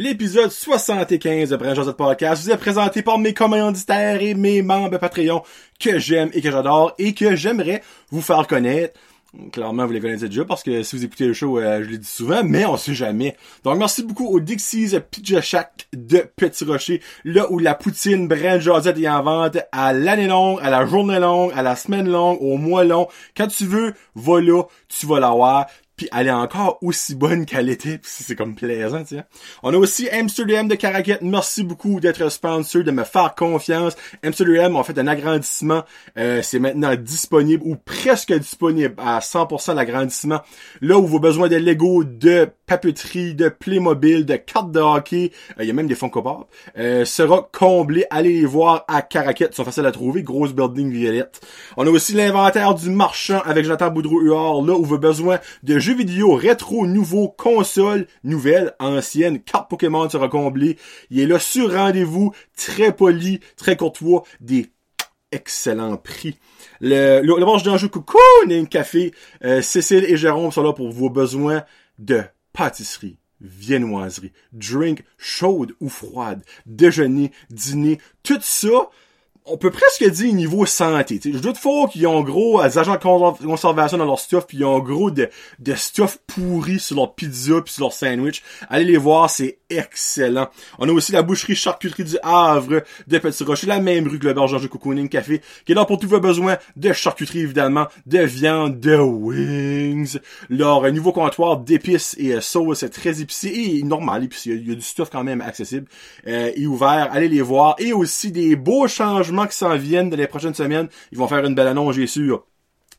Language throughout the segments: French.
L'épisode 75 de Brand Podcast vous est présenté par mes commanditaires et mes membres Patreon que j'aime et que j'adore et que j'aimerais vous faire connaître. Clairement, vous les connaissez déjà parce que si vous écoutez le show, euh, je l'ai dit souvent, mais on sait jamais. Donc, merci beaucoup au Dixie's Pizza de Petit Rocher, là où la poutine Brand Josette est en vente à l'année longue, à la journée longue, à la semaine longue, au mois long. Quand tu veux, va là, tu vas l'avoir puis elle est encore aussi bonne qu'elle était, puis c'est comme plaisant, tu. On a aussi Amsterdam de Caracat. Merci beaucoup d'être sponsor, de me faire confiance. Amsterdam ont fait un agrandissement. Euh, c'est maintenant disponible ou presque disponible à 100% l'agrandissement. Là où vos besoins de Lego, de papeterie, de Playmobil, de cartes de hockey, euh, il y a même des Funko Pop, euh, sera comblé. Allez les voir à Caracat. Ils sont faciles à trouver. Grosse building violette. On a aussi l'inventaire du marchand avec Jonathan Boudreau-Huard. Là où vos besoins de jeux vidéo rétro, nouveau, console, nouvelle, ancienne, carte Pokémon sera comblée. Il est là sur rendez-vous, très poli, très courtois, des excellents prix. Le, le, le d'enjeu Coucou, un café, euh, Cécile et Jérôme sont là pour vos besoins de pâtisserie, viennoiserie, drink chaude ou froide, déjeuner, dîner, tout ça on peut presque dire niveau santé. Je doute fort qu'ils ont gros des agents de conservation dans leur stuff, puis ils ont gros de, de stuff pourri sur leur pizza puis sur leur sandwich. Allez les voir, c'est excellent. On a aussi la boucherie charcuterie du Havre de Petit Rocher, la même rue que le berger de Cocooning Café, qui est là pour tous vos besoins de charcuterie évidemment, de viande, de wings. Leur nouveau comptoir d'épices et euh, sauce très épicé et normal épicé. Il y a du stuff quand même accessible euh, et ouvert. Allez les voir. Et aussi des beaux changements qui s'en viennent dans les prochaines semaines. Ils vont faire une belle annonce, j'ai sûr.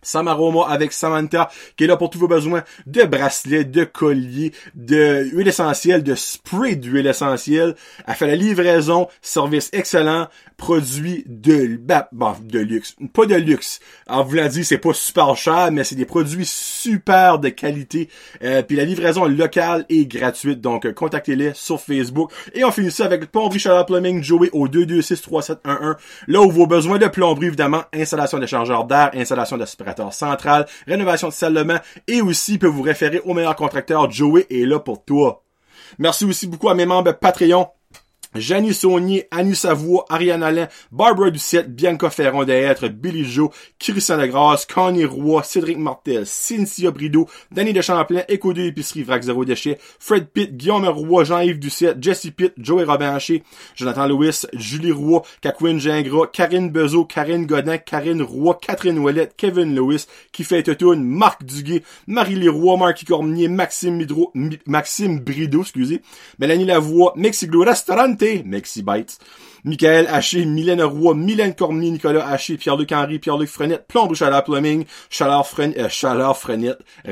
Samaroma avec Samantha qui est là pour tous vos besoins de bracelets, de colliers, de huile essentielle, de spray d'huile essentielle. Elle fait la livraison, service excellent, produit de bah, de luxe, pas de luxe. En vous l'a dit, c'est pas super cher, mais c'est des produits super de qualité. Euh, puis la livraison est locale et gratuite, donc contactez-les sur Facebook. Et on finit ça avec Plomberie Chaleur Plumbing Joey au 2263711. Là où vos besoins de plomberie évidemment, installation d'échangeur d'air, installation central, rénovation de salle de bain et aussi peut vous référer au meilleur contracteur. Joey est là pour toi. Merci aussi beaucoup à mes membres Patreon Janie Saunier, Annie Savoie, Ariane Alain, Barbara Ducette, Bianca Ferron d'être, Billy Joe, Christian Degrasse, Connie Roy, Cédric Martel, Cynthia Brideau, Danny de Champlain, Éco 2 Épicerie, Vrac Zéro Déchet, Fred Pitt, Guillaume Roy, Jean-Yves Ducette, Jesse Pitt, Joey Robin Haché, Jonathan Lewis, Julie Roy, Kakwin Gingras, Karine Bezo, Karine Godin, Karine Roy, Catherine Ouellette, Kevin Lewis, fait Totoun, Marc Duguay, Marie Leroy, Marky Cormier, Maxime Midro, Maxime Brideau, excusez, Mélanie Lavoie, Mexiglo Restaurant, Mexi Bites. Michael Haché, Mylène Roy, Mylène Cormier, Nicolas Haché, Pierre-Luc Henry, Pierre-Luc Frenette, Plombe Chaleur Plumbing, Chaleur Frenette, euh, Chaleur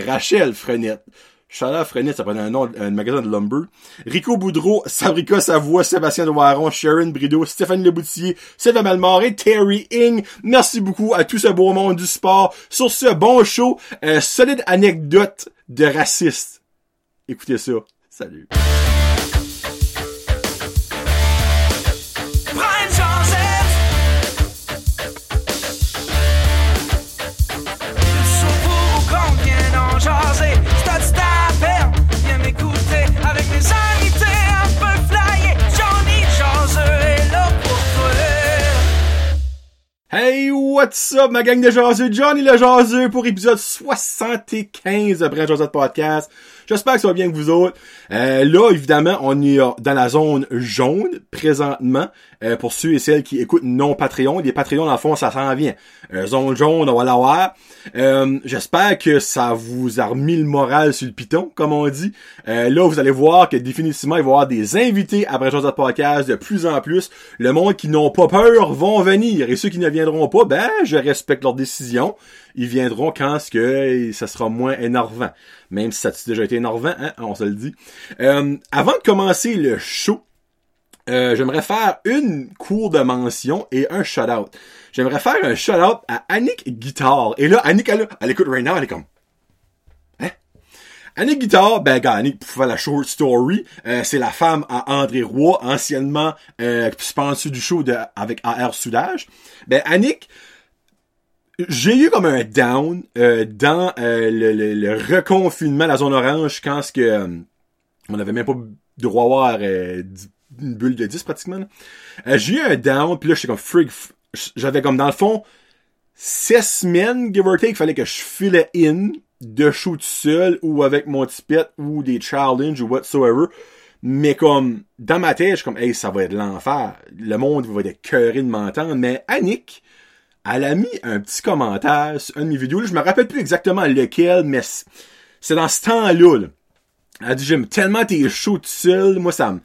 Rachel Frenette. Chaleur Frenette, ça prend un nom, un magasin de lumber. Rico Boudreau, Sabrica Savoie, Sébastien Noiron, Sharon Brideau, Stéphanie Leboutier, Sylvain Malmore et Terry Ing. Merci beaucoup à tout ce beau monde du sport sur ce bon show. Euh, solide anecdote de raciste. Écoutez ça. Salut. Hey, what's up, ma gang de jaseux? Johnny le jaseux pour épisode 75 de Brand Josette Podcast. J'espère que ça va bien que vous autres. Euh, là, évidemment, on est dans la zone jaune présentement. Euh, pour ceux et celles qui écoutent non Patreon, les Patreons, dans le fond, ça s'en vient. Euh, zone jaune, on va l'avoir. Euh, J'espère que ça vous a remis le moral sur le piton, comme on dit. Euh, là, vous allez voir que définitivement, il va y avoir des invités à Brand Podcast de plus en plus. Le monde qui n'ont pas peur vont venir. Et ceux qui ne viendront pas, ben, je respecte leur décision ils viendront quand ce que ça sera moins énervant. Même si ça a déjà été énervant, hein, on se le dit. Euh, avant de commencer le show, euh, j'aimerais faire une cour de mention et un shout-out. J'aimerais faire un shout-out à Annick Guitar. Et là, Annick, elle, elle écoute right now, elle est comme... Hein? Annick Guitar, ben, gars, Annick, pour faire la short story, euh, c'est la femme à André Roy, anciennement euh, sponsor du show de, avec AR Soudage. Ben, Annick, j'ai eu comme un down euh, dans euh, le, le, le, reconfinement la zone orange quand ce que euh, on avait même pas droit avoir euh, une bulle de 10 pratiquement. Euh, j'ai eu un down, puis là, j'étais comme freak. J'avais comme dans le fond 6 semaines, give or take, fallait que je filais in de shoot seul ou avec mon tipette ou des challenges ou whatsoever. Mais comme, dans ma tête, je comme, hey, ça va être l'enfer. Le monde va être cœuré de m'entendre. Mais Annick, elle a mis un petit commentaire sur une de mes vidéos. je me rappelle plus exactement lequel, mais c'est dans ce temps-là. Là. Elle a dit, j'aime tellement tes shows tout seul. Moi, ça me,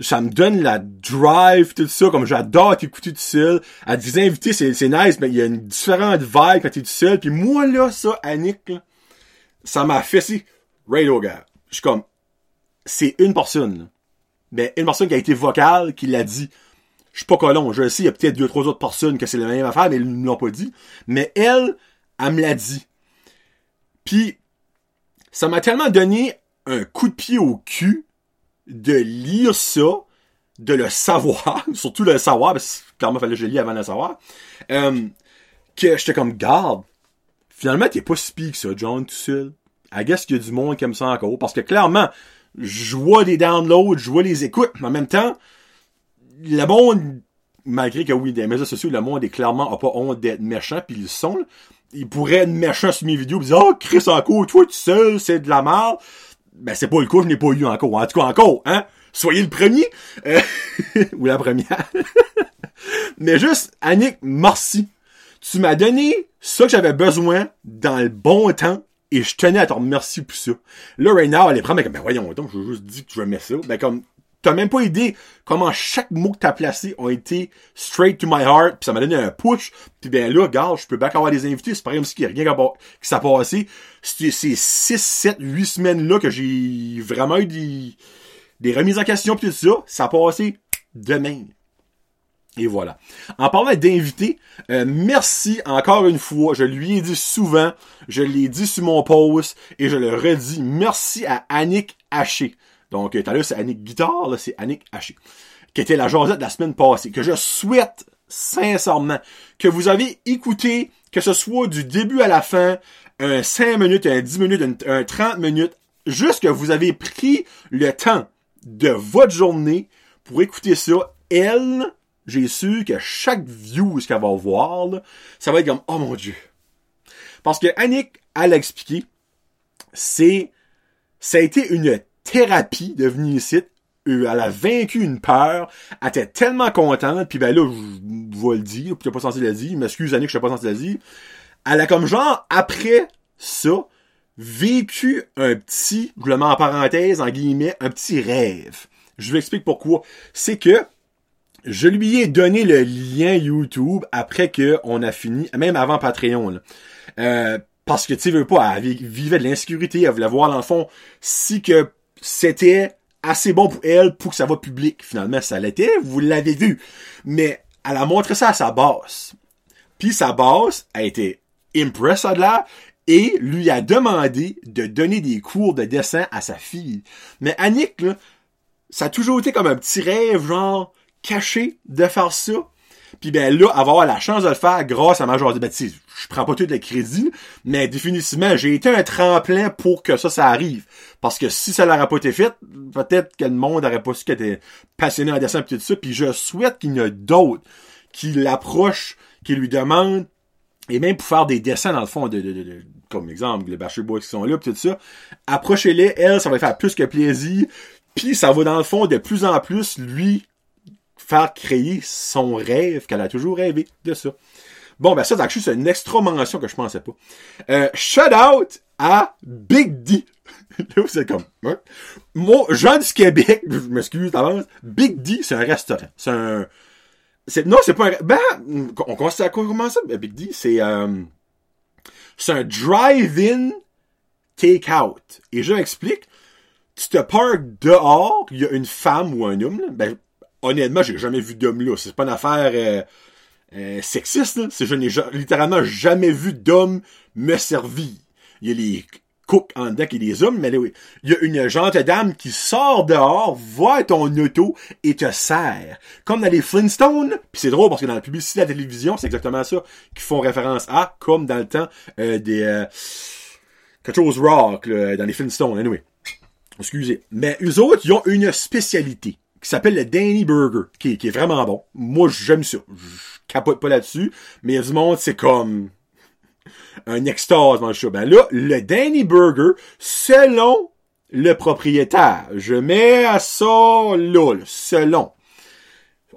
ça me donne la drive, tout ça, comme j'adore t'écouter tout seul. À des invités, c'est, c'est nice, mais il y a une différente vibe quand t'es tout seul. Puis moi, là, ça, Annick, ça m'a fait si, right au gars. Je suis comme, c'est une personne. Mais une personne qui a été vocale, qui l'a dit. Je suis pas colon. Je sais, il y a peut-être deux, trois autres personnes que c'est la même affaire, mais ils ne l'ont pas dit. Mais elle, elle me l'a dit. Puis, ça m'a tellement donné un coup de pied au cul de lire ça, de le savoir, surtout le savoir, parce que clairement, fallait que je lis avant de le savoir, euh, que j'étais comme, garde, finalement, t'es pas si que ça, John, tout seul. I guess qu'il y a du monde qui aime ça encore, parce que clairement, je vois des downloads, je vois les écoutes, mais en même temps, le monde, malgré que oui, des médias sociaux, le monde est clairement a pas honte d'être méchant, puis ils sont, là. ils pourraient être méchants sur mes vidéos, pis dire, oh, Chris encore, toi tout seul, c'est de la merde. Ben, c'est pas le cas, je n'ai pas eu encore. En tout cas, encore, hein? Soyez le premier. Euh, ou la première. Mais juste, Annick, merci. Tu m'as donné ça que j'avais besoin dans le bon temps et je tenais à te remercier pour ça. Là, right now, elle est prête, mais ben voyons donc, je veux juste dire que je mettre ça. Ben comme, t'as même pas idée comment chaque mot que t'as placé ont été straight to my heart, puis ça m'a donné un push, puis ben là, regarde, je peux bien avoir des invités, c'est pas comme si qu'il y a rien qui s'est passé. C'est ces 6, 7, 8 semaines-là que j'ai vraiment eu des, remises en question pis tout ça, ça a passé demain. Et voilà. En parlant d'invités, euh, merci encore une fois. Je lui ai dit souvent, je l'ai dit sur mon post et je le redis. Merci à Annick Haché. Donc, tout à l'heure, c'est Annick Guitare, là, c'est Annick Haché. Qui était la jasette de la semaine passée. Que je souhaite sincèrement que vous avez écouté, que ce soit du début à la fin, un 5 minutes, un 10 minutes, un, 30 minutes, juste que vous avez pris le temps de votre journée pour écouter ça. Elle, j'ai su que chaque view qu'elle va voir, ça va être comme, oh mon dieu. Parce que Annick, elle a expliqué, c'est, ça a été une thérapie de venir ici. Elle a vaincu une peur. Elle était tellement contente. Puis ben là, je vais le dire. Puis pas censé le dire. M'excuse Annick, je suis pas censé le dire. Elle a comme genre, après ça, vécu un petit, je le mets en parenthèse, en guillemets, un petit rêve. Je vous explique pourquoi. C'est que je lui ai donné le lien YouTube après que on a fini, même avant Patreon. Là. Euh, parce que tu veux pas, elle vivait de l'insécurité, elle voulait voir dans le fond si que c'était assez bon pour elle pour que ça va public. Finalement, ça l'était, vous l'avez vu. Mais elle a montré ça à sa boss. Puis sa boss a été impressed de là et lui a demandé de donner des cours de dessin à sa fille. Mais Annick, ça a toujours été comme un petit rêve, genre, caché de faire ça. Puis ben là, avoir la chance de le faire grâce à ma journée. Ben, tu je prends pas tout le crédit, mais définitivement, j'ai été un tremplin pour que ça, ça arrive. Parce que si ça n'aurait pas été fait, peut-être que le monde n'aurait pas su qu'elle était passionné en dessin et tout ça. Puis je souhaite qu'il y en a d'autres qui l'approchent, qui lui demandent, et même pour faire des dessins dans le fond de, comme exemple, les Bachelor Boys qui sont là, pis tout ça, approchez-les, elle, ça va faire plus que plaisir, puis ça va dans le fond de plus en plus lui faire créer son rêve qu'elle a toujours rêvé de ça. Bon, ben ça, c'est une extra mention que je pensais pas. Euh, shout out à Big D. Là, c'est comme, hein? Moi, Jean du Québec, je m'excuse d'avance, Big D, c'est un restaurant. C'est un, non, c'est pas un, ben, on à comment ça, Big D? C'est, euh, c'est un drive-in take-out. Et je m'explique. Tu te parques dehors, il y a une femme ou un homme, là, ben, honnêtement, j'ai jamais vu d'homme là. C'est pas une affaire euh, euh, sexiste. C'est je n'ai littéralement jamais vu d'homme me servir. Il y a les cooks en deck et les hommes, mais oui. Il y a une gentille dame qui sort dehors, voit ton auto et te sert. Comme dans les Flintstones. Puis c'est drôle parce que dans la publicité de la télévision, c'est exactement ça qu'ils font référence à, comme dans le temps euh, des quelque chose rock dans les Flintstones. Anyway. Excusez. Mais eux autres, ils ont une spécialité qui s'appelle le Danny Burger, qui, est vraiment bon. Moi, j'aime ça. Je capote pas là-dessus. Mais il monde, c'est comme un extase dans le show. Ben là, le Danny Burger, selon le propriétaire, je mets à ça là, selon.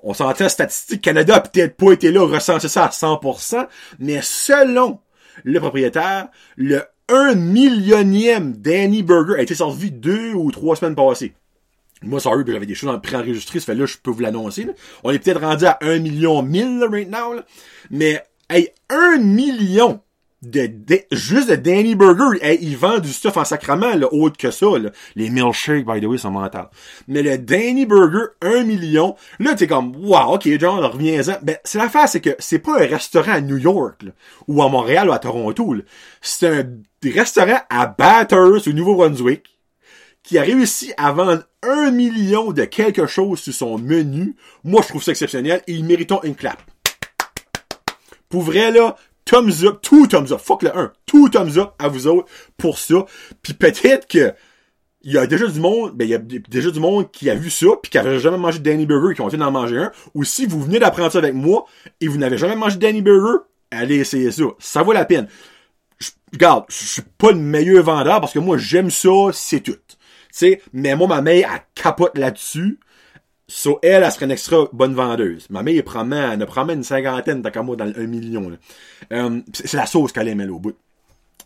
On s'entend statistique, Canada a peut-être pas été là recenser ça à 100%, mais selon le propriétaire, le 1 millionième Danny Burger a été servi deux ou trois semaines passées. Moi, sorry, j'avais des choses en préenregistré, ça fait là, je peux vous l'annoncer. On est peut-être rendu à 1 million 1000 right now, là. mais hey, 1 million de, juste de Danny Burger, hey, ils vendent du stuff en sacrament, là, autre que ça, là. Les milkshakes, by the way, sont mentales. Mais le Danny Burger, 1 million, là, t'es comme, wow, ok, John, reviens-en. Ben, c'est l'affaire, c'est que c'est pas un restaurant à New York, là, ou à Montréal, ou à Toronto, C'est un restaurant à Bathurst, au Nouveau-Brunswick, qui a réussi à vendre un million de quelque chose sur son menu. Moi, je trouve ça exceptionnel et ils méritent une clap. Pour vrai, là, thumbs up, tout thumbs up, fuck le 1, tout thumbs up à vous autres pour ça. Puis peut-être que il y a déjà du monde, ben il y a déjà du monde qui a vu ça puis qui avait jamais mangé Danny Burger qui ont d'en manger un. Ou si vous venez d'apprendre ça avec moi et vous n'avez jamais mangé Danny Burger, allez essayer ça. Ça vaut la peine. Je, regarde, je suis pas le meilleur vendeur parce que moi j'aime ça, c'est tout. Sais, mais moi ma mère elle capote là-dessus. So, elle, elle serait une extra bonne vendeuse. Ma mère, elle, probablement, elle prend une cinquantaine, tant qu'à moi, dans un million. Euh, c'est la sauce qu'elle aime, elle, au bout.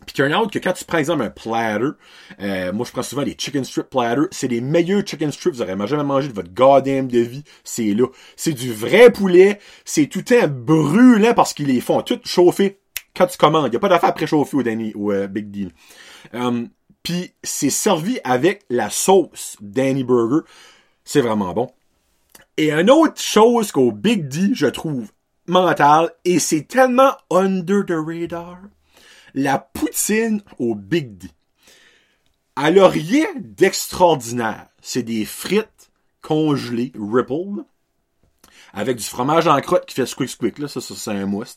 Puis turn out que quand tu prends, exemple, un platter, euh, moi, je prends souvent les chicken strip platter, c'est les meilleurs chicken strips vous aurez jamais mangé de votre goddamn de vie. C'est là. C'est du vrai poulet. C'est tout un brûlant parce qu'ils les font tout chauffer quand tu commandes. Il a pas d'affaire préchauffée au Danny, au euh, Big Deal. Um, Puis c'est servi avec la sauce Danny Burger. C'est vraiment bon. Et une autre chose qu'au Big D, je trouve mental, et c'est tellement under the radar, la poutine au Big D. Elle a rien d'extraordinaire. C'est des frites congelées, ripple, avec du fromage en crotte qui fait squick squick, là, ça, ça c'est un mousse,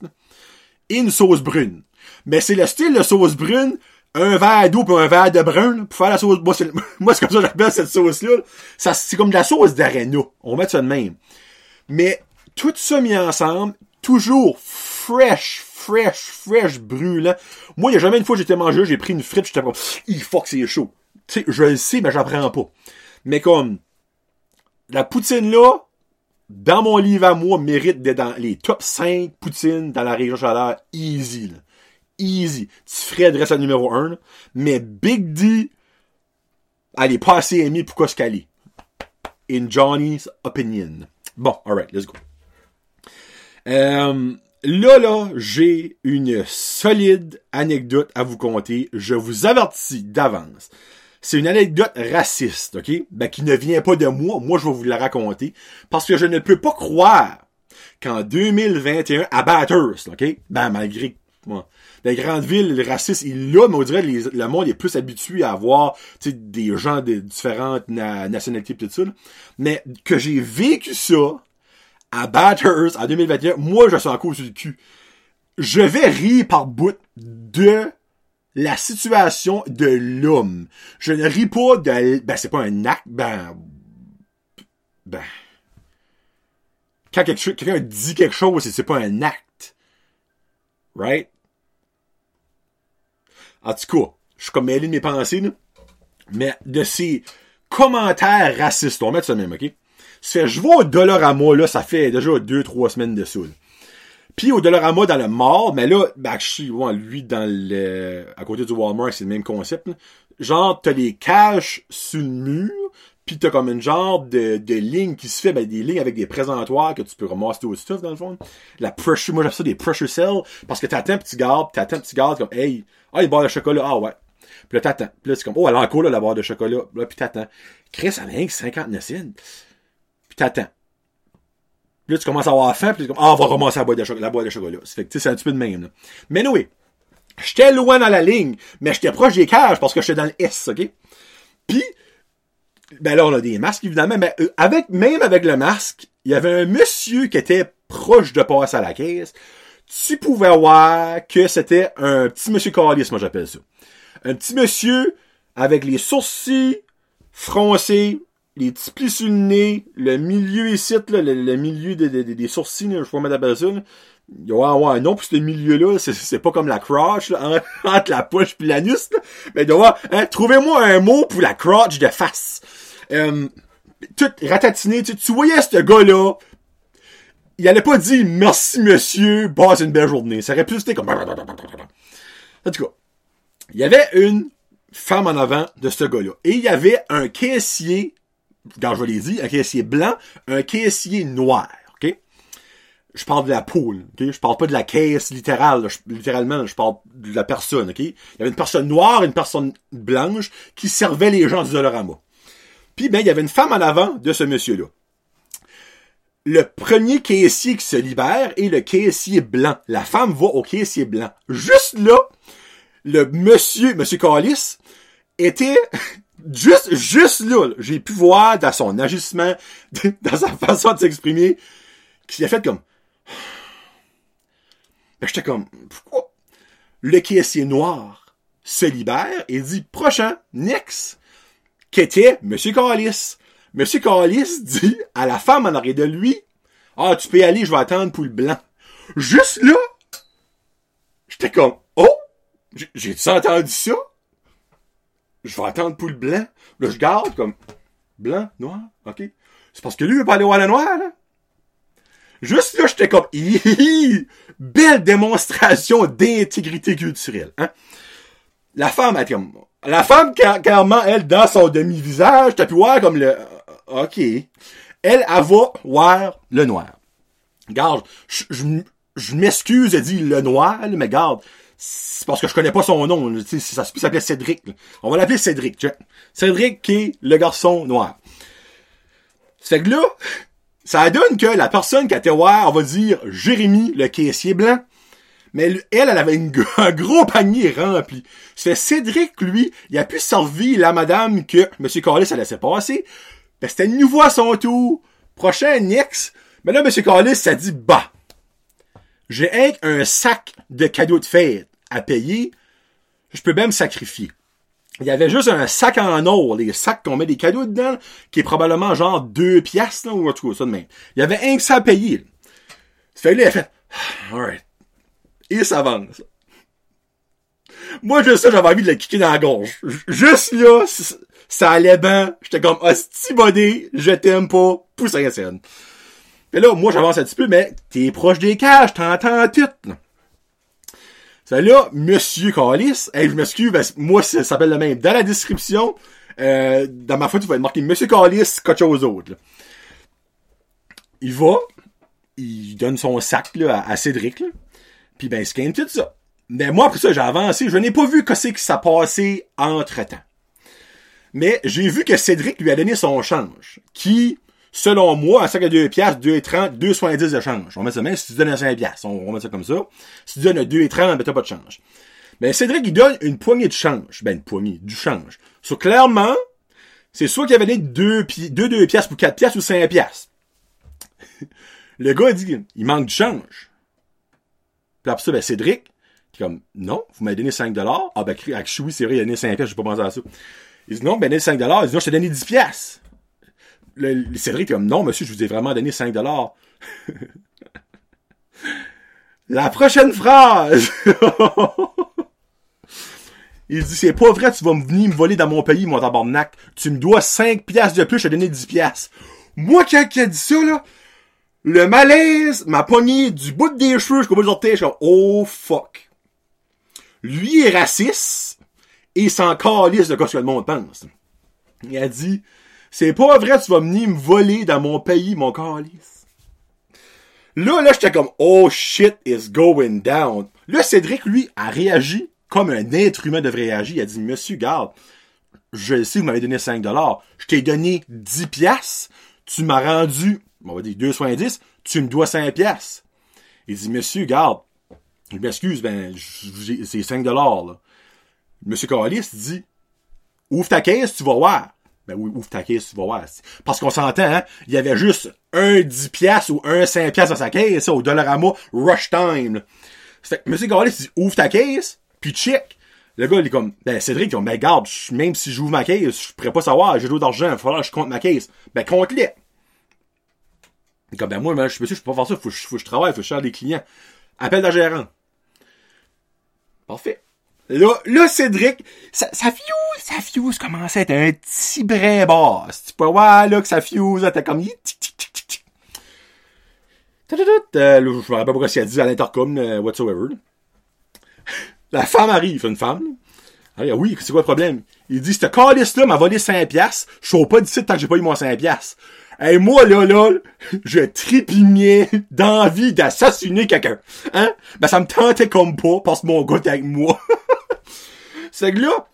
et une sauce brune. Mais c'est le style de sauce brune un verre d'eau pour un verre de brun, pour faire la sauce. Moi, c'est, comme ça que j'appelle cette sauce-là. Ça, c'est comme de la sauce d'arena. On va mettre ça de même. Mais, tout ça mis ensemble, toujours fresh, fresh, fresh, brûlant. Moi, il y a jamais une fois que j'étais mangé, j'ai pris une frite, j'étais comme, il faut que c'est chaud. Tu sais, je le sais, mais j'apprends pas. Mais comme, la poutine là, dans mon livre à moi, mérite d'être dans les top 5 poutines dans la région chaleur easy, là easy. Tu ferais adresse à numéro 1, mais Big D, elle est pas assez aimée pour quoi qu'elle est? In Johnny's opinion. Bon, alright, let's go. Euh, là, là, j'ai une solide anecdote à vous conter. Je vous avertis d'avance. C'est une anecdote raciste, ok? Ben, qui ne vient pas de moi. Moi, je vais vous la raconter. Parce que je ne peux pas croire qu'en 2021, à Bathurst, ok? Ben, malgré moi, les grandes villes, le racisme, il l'a, mais on dirait que le monde est plus habitué à avoir des gens de différentes nationalités et tout ça. Mais que j'ai vécu ça à Bathurst en 2021, moi je suis en cause du cul. Je vais rire par bout de la situation de l'homme. Je ne ris pas de... Ben, c'est pas un acte, ben... Ben... Quand quelqu'un dit quelque chose, c'est pas un acte. Right? En tout cas, je suis comme mêlé de mes pensées, là. Mais de ces commentaires racistes, on va mettre ça même, ok? C'est, je vais au Dollarama, là, ça fait déjà deux, trois semaines de ça, Puis au Dollarama dans le mall, mais là, ben, je lui, dans le, à côté du Walmart, c'est le même concept, là. Genre, t'as les caches sur le mur, puis t'as comme une genre de, de ligne qui se fait, ben, des lignes avec des présentoirs que tu peux ramasser au stuff, dans le fond. La pressure, moi, j'appelle ça des pressure cells, parce que t'attends, petit garde, t'attends, petit garde, comme, hey, ah, une barre de chocolat, ah ouais. Puis là, t'attends. Puis là, c'est comme, oh, elle a encore, là, la barre de chocolat. Là, puis t'attends. Chris, elle a rien que 59 cents. Puis t'attends. Puis là, tu commences à avoir faim, puis tu comme, ah, on va ramasser la boîte de, chocolat, la boîte de chocolat. C'est fait que, c'est un petit peu de même, là. Mais oui. J'étais loin dans la ligne, mais j'étais proche des cages parce que j'étais dans le S, ok? Puis, ben là, on a des masques, évidemment, mais euh, avec, même avec le masque, il y avait un monsieur qui était proche de passer à la caisse. Tu pouvais voir que c'était un petit monsieur calice, moi j'appelle ça. Un petit monsieur avec les sourcils froncé, les petits plis sur le nez, le milieu ici, là, le, milieu des, sourcils, je sais pas comment t'appelles ça, là. Ouais, ouais, non, pis ce milieu-là, c'est, pas comme la crotch, là, entre, la poche pis l'anus, là. Mais de voir, hein, trouvez-moi un mot pour la crotch de face. Euh, tout ratatiné, tu, tu voyais ce gars-là, il allait pas dire merci monsieur, passe une belle journée. Ça aurait pu c'était comme. En tout cas, il y avait une femme en avant de ce gars-là. Et il y avait un caissier, quand je l'ai dit, un caissier blanc, un caissier noir. OK? Je parle de la poule, ok? Je parle pas de la caisse littérale, littéralement, je parle de la personne, ok? Il y avait une personne noire et une personne blanche qui servait les gens du Dolorama. Puis ben, il y avait une femme en avant de ce monsieur-là le premier caissier qui se libère est le caissier blanc. La femme va au caissier blanc. Juste là, le monsieur, monsieur Callis, était juste, juste là, j'ai pu voir dans son agissement, dans sa façon de s'exprimer, qu'il a fait comme, ben, j'étais comme, pourquoi? Le caissier noir se libère et dit, prochain, next, qui était monsieur Callis. Monsieur Callis dit à la femme en arrière de lui, ah, tu peux y aller, je vais attendre pour le blanc. Juste là, j'étais comme, oh, j'ai- j'ai-tu entendu ça? Je vais attendre pour le blanc. Là, je garde comme, blanc, noir, ok. C'est parce que lui, il veut pas aller voir le noir, là. Juste là, j'étais comme, hi, belle démonstration d'intégrité culturelle, hein. La femme, elle comme, la femme, clairement, elle, dans son demi-visage, t'as pu voir comme le, ok. Elle, elle va voir le noir. Garde, je, je, m'excuse de dire le noir, mais garde, c'est parce que je connais pas son nom. là, Ça s'appeler Cédric. On va l'appeler Cédric. tu vois. Cédric qui est le garçon noir. Fait que là, ça donne que la personne qui a été voir, on va dire Jérémy, le caissier blanc, mais elle, elle elle avait un gros panier rempli. Fait Cédric, lui, il a pu servir la madame que M. Carlis a laissé passer. Ben, c'était nouveau à son tour. Prochain Nix. Mais là, M. Carlis, ça dit, bah, j'ai un, sac de cadeaux de fête à payer. Je peux même me sacrifier. Il y avait juste un sac en or, les sacs qu'on met des cadeaux dedans, qui est probablement genre deux piastres, là, ou tout cas, ça de même. Il y avait un que ça à payer. fait que là, il a fait, alright. Et ça avance. Moi, juste ça, j'avais envie de le kicker dans la gorge. Juste là, ça allait bien. J'étais comme, hostie bodé, je t'aime pas, pousse à la scène. Là, moi, j'avance un petit peu, mais t'es proche des cages, t'entends tout. Ça là, Monsieur Callis, hey, je m'excuse, ben, moi, ça s'appelle le même. Dans la description, euh, dans ma photo, il va être marqué Monsieur Callis, quelque chose d'autre. Il va, il donne son sac là, à, Cédric, là. Puis ben, il scanne tout ça. Mais moi, après ça, j'ai avancé. Je n'ai pas vu que c'est que ça passé entre-temps. Mais j'ai vu que Cédric lui a donné son change. Qui, selon moi, un sac à 2 piastres, 2,30, 2,70 de change. On met ça même si tu donnes un 5 piastres. On, met ça comme ça. Si tu donnes un 2,30, ben t'as pas de change. Ben, Cédric, il donne une poignée de change. Ben, une poignée, du change. So, clairement, c'est soit qu'il avait donné 2, 2, 2 piastres pour 4 piastres ou 5 piastres. Le gars, il dit, il manque du change. Puis après ça, ben, Cédric, qui est comme, non, vous m'avez donné 5 dollars. Ah, ben, avec Choui, c'est vrai, il a donné 5 piastres, j'ai pas pensé à ça. Il dit, non, ben, donné 5 dollars. Il dit, non, je t'ai donné 10 piastres. Le, le Cédric est comme, non, monsieur, je vous ai vraiment donné 5 dollars. La prochaine phrase! Il dit, c'est pas vrai, tu vas venir me voler dans mon pays, mon tabarnak. Tu me dois 5 piastres de plus, je t'ai donné 10 piastres. Moi, quand il a dit ça, là, le malaise m'a pogné du bout des cheveux jusqu'au bout de l'orteil. Je oh fuck. Lui est raciste et il s'en de quoi ce que le monde pense. Il a dit, c'est pas vrai, tu vas venir me voler dans mon pays, mon calice. Là, là, j'étais comme, oh shit is going down. Là, Cédric, lui, a réagi comme un être humain devrait réagir. Il a dit, monsieur, garde, je sais, vous m'avez donné 5 dollars. Je t'ai donné 10 piastres. Tu m'as rendu, on va dire 2,70. Tu me dois 5 piastres. Il dit, monsieur, garde, je m'excuse, ben, c'est 5 dollars, là. Monsieur Callis dit, ouvre ta caisse, tu vas voir. Ben oui, ouvre ta caisse, tu vas voir. Parce qu'on s'entend, hein, il y avait juste un 10 piastres ou un 5 piastres dans sa caisse, ça, au Dollarama Rush Time. Fait que Monsieur Callis dit, ouvre ta caisse, puis check. Le gars, il est comme, ben, Cédric, il dit, ben, garde, même si j'ouvre ma caisse, je pourrais pas savoir, j'ai de d'argent, il va falloir que je compte ma caisse. Ben, compte-les. Il Comme, ben, moi, ben, je, monsieur, je peux pas faire ça, faut, que je- travaille, faut que je cherche des clients. Appelle la gérante. Parfait. Là, là, Cédric, ça fuse, ça fuse commençait à être un petit brin basse. Tu peux voir, là, que ça fuse, t'es comme, euh, là, je me rappelle pas quoi qu'elle a dit à l'intercom, euh, whatsoever. La femme arrive, une femme. Elle dit, oui, c'est quoi le problème? Il dit, ce calice-là m'a volé 5 piastres. Je sors pas d'ici tant que j'ai pas eu mon 5 piastres. Et moi, là, là, je trépignais d'envie d'assassiner quelqu'un. Hein? Ben, ça me tentait comme pas, parce que mon gars était avec moi. C'est que là,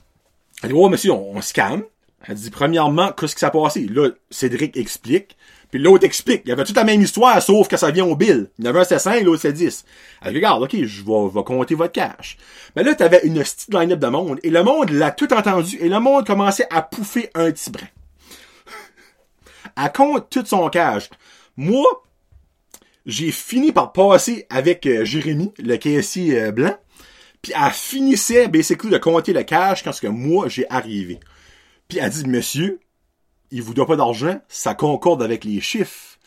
elle dit, oh, monsieur, on, on se calme. Elle dit, premièrement, qu'est-ce qui s'est passé? Là, Cédric explique. Puis l'autre explique. Il y avait toute la même histoire, sauf que ça vient au bill. Il y avait un c'est 5, l'autre c'est 10. Elle dit, regarde, ok, je vais, je vais compter votre cash. Mais là, t'avais une petite line-up de monde. Et le monde l'a tout entendu. Et le monde commençait à pouffer un petit brin. Elle compte tout son cash. Moi, j'ai fini par passer avec euh, Jérémy, le caissier euh, blanc. Puis elle finissait, basically, de compter le cash quand que moi, j'ai arrivé. Puis elle dit, monsieur, il vous doit pas d'argent, ça concorde avec les chiffres.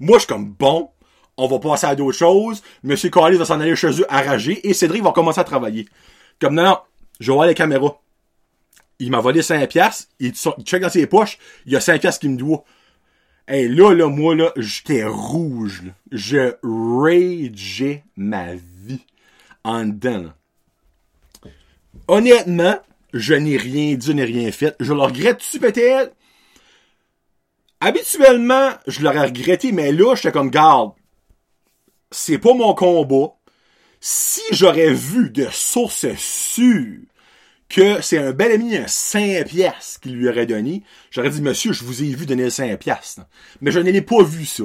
Moi, je suis comme, bon, on va passer à d'autres choses. Monsieur Carlis va s'en aller chez eux arrager et Cédric va commencer à travailler. Comme, non, non, je voir les caméras. Il m'a volé 5 piastres, il, il check dans ses poches, il y a 5 piastres qu'il me doit. Hey, là, là, moi, là, j'étais rouge. Je rageais ma vie Honnêtement, je n'ai rien dit, n'ai rien fait. Je le regrette-tu peut-être? Habituellement, je l'aurais regretté, mais là, j'étais comme, garde, c'est pas mon combat. Si j'aurais vu de sources sûres que c'est un bel ami, un 5 piastres qu'il lui aurait donné, j'aurais dit, monsieur, je vous ai vu donner le 5 piastres. Mais je ne l'ai pas vu, ça.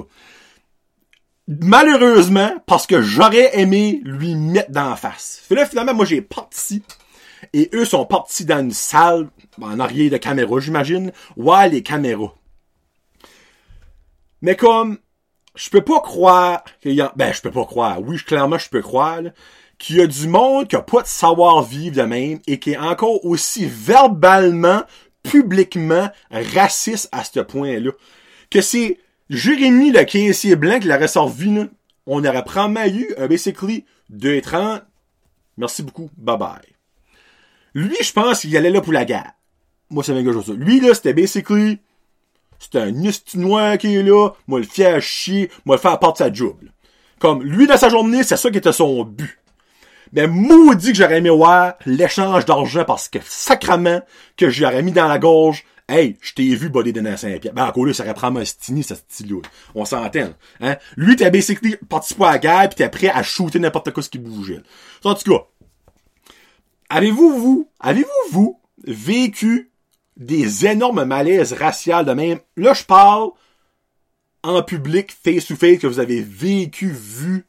Malheureusement, parce que j'aurais aimé lui mettre d'en face. Fait là, finalement, moi, j'ai parti. Et eux sont partis dans une salle, en arrière de caméra, j'imagine. Ouais, les caméras. Mais comme, je peux pas croire qu'il y a, ben, je peux pas croire. Oui, clairement, je peux croire, qu'il y a du monde qui a pas de savoir-vivre de même et qui est encore aussi verbalement, publiquement raciste à ce point-là. Que c'est Jérémy, le caissier blanc, qui l'aurait servi, là, on aurait probablement eu un basically 2,30. Merci beaucoup. Bye bye. Lui, je pense qu'il allait là pour la guerre. Moi, c'est que je ça. Lui, là, c'était basically, c'était un noir qui est là, moi le faire chier, moi le faire de sa job. Comme, lui, dans sa journée, c'est ça qui était son but. Mais maudit que j'aurais aimé voir l'échange d'argent parce que sacrament que j'aurais mis dans la gorge. Hey, je t'ai vu body donner à 5 pieds. Ben, encore là, ça aurait probablement un stini, ce style-là. On s'entend, hein? Lui, t'es basically participé à la guerre pis t'es prêt à shooter n'importe quoi ce qui bougeait. En tout cas, avez-vous, vous, avez-vous, vous, vécu des énormes malaises raciales de même? Là, je parle en public, face-to-face, que vous avez vécu, vu,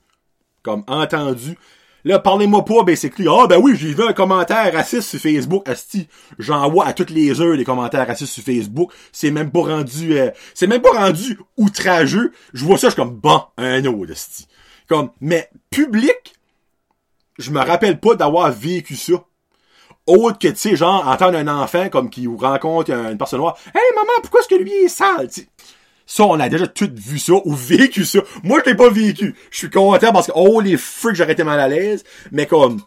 comme entendu. Là, parlez-moi pas, c'est que ah ben oui, j'ai vu un commentaire raciste sur Facebook, asti. J'envoie à toutes les heures des commentaires racistes sur Facebook. C'est même pas rendu, euh, c'est même pas rendu outrageux. Je vois ça, je suis comme bon, un autre, asti. Comme, mais public, je me rappelle pas d'avoir vécu ça. Autre que, tu sais, genre, entendre un enfant comme qui rencontre une personne noire. Hey maman, pourquoi est-ce que lui est sale? Ça, on a déjà tout vu ça ou vécu ça. Moi, je l'ai pas vécu. Je suis content parce que, oh, les freaks, j'aurais été mal à l'aise. Mais comme,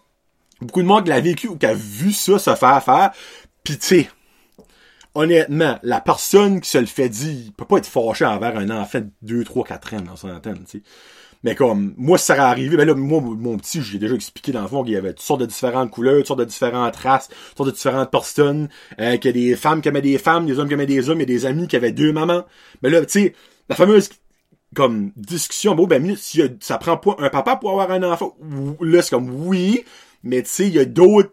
beaucoup de monde qui l'a vécu ou qui a vu ça se faire faire. Pis tu honnêtement, la personne qui se le fait dire, peut pas être fâché envers un enfant de 2, 3, 4 ans dans son antenne, tu sais. Mais comme, moi, ça serait arrivé, ben là, moi, mon petit, j'ai déjà expliqué dans le fond qu'il y avait toutes sortes de différentes couleurs, toutes sortes de différentes races, toutes sortes de différentes personnes, euh, qu'il y a des femmes qui aimaient des femmes, des hommes qui aimaient des hommes, a des amis qui avaient deux mamans. Mais là, tu sais, la fameuse, comme, discussion, bon, ben, si ça prend pas un papa pour avoir un enfant, là, c'est comme, oui, mais tu sais, il y a d'autres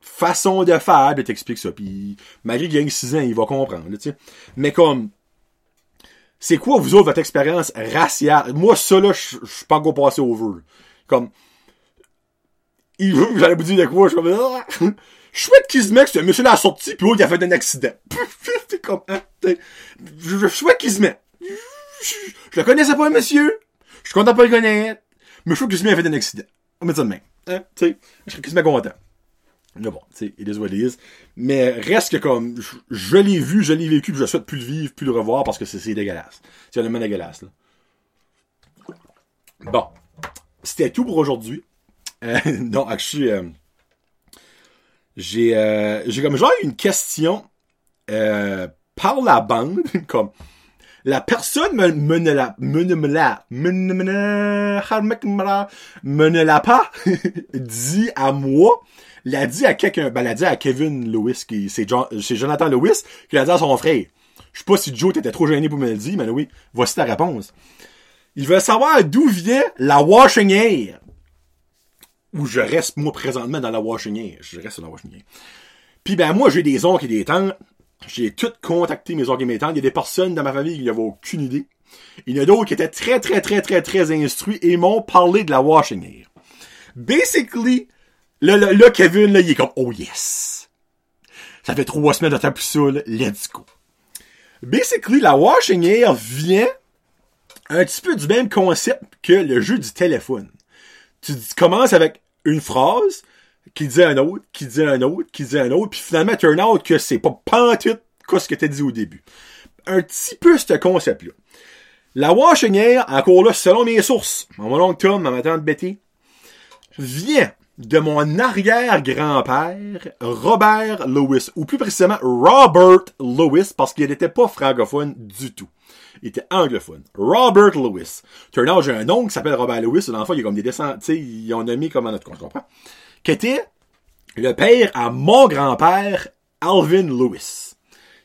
façons de faire, ben, t'expliques ça, puis malgré qu'il y a 6 ans, il va comprendre, tu sais. Mais comme, c'est quoi, vous autres, votre expérience raciale? Moi, ça, là, je suis pas encore passé over. Comme, il j'allais vous dire de quoi, je suis comme, ah! souhaite qu'il se mette, c'est un monsieur là a sorti, puis l'autre, il a fait un accident. C'est comme, hein, je, souhaite qu'il se mette. Je, le connaissais pas, monsieur. Je suis content de pas le connaître. Mais je trouve que qu'il se met a fait un accident. On met ça de même. Hein, tu sais, je serais qu'il se met content. Mais bon, tu sais, it is what it is. Mais reste que comme, je, l'ai vu, je l'ai vécu, puis je souhaite plus le vivre, plus le revoir parce que c'est c'est dégueulasse. C'est vraiment dégueulasse, là. Bon. C'était tout pour aujourd'hui. Euh, non, actually, euh, j'ai, euh, j'ai comme genre une question, euh, par la bande, comme, la personne me, me ne la, me ne me la, me ne me la, me ne l'a pas dit à moi, l'a dit à quelqu'un, ben, dit à Kevin Lewis, qui, c'est Jonathan Lewis, qui l'a dit à son frère. Je sais pas si Joe t'étais trop gêné pour me le dire, mais oui, voici ta réponse. Il veut savoir d'où vient la washing air. Où je reste, moi, présentement, dans la washing air. Je reste dans la washing air. Puis ben, moi, j'ai des oncles et des tantes. J'ai tout contacté mes oncles et mes tantes. Il y a des personnes dans ma famille qui n'avaient aucune idée. Il y en a d'autres qui étaient très, très, très, très, très instruits et m'ont parlé de la washing air. Basically, là, Kevin, là, il est comme, oh yes. Ça fait trois semaines de temps plus ça, là. Let's go. Basically, la washing air vient un petit peu du même concept que le jeu du téléphone. Tu, tu commences avec une phrase qui dit un autre, qui dit un autre, qui dit un autre, puis finalement, turn out que c'est pas pantoute quoi ce que t'as dit au début. Un petit peu ce concept-là. La washing air, encore là, selon mes sources, mon oncle Tom, ma tante Betty, vient de mon arrière-grand-père, Robert Lewis, ou plus précisément Robert Lewis, parce qu'il n'était pas francophone du tout. Il était anglophone. Robert Lewis. Turn out, j'ai un oncle qui s'appelle Robert Lewis, l'enfant, il a comme des descendants, tu sais, ils ont nommé comme notre compte, comprends? Qui était le père à mon grand-père, Alvin Lewis.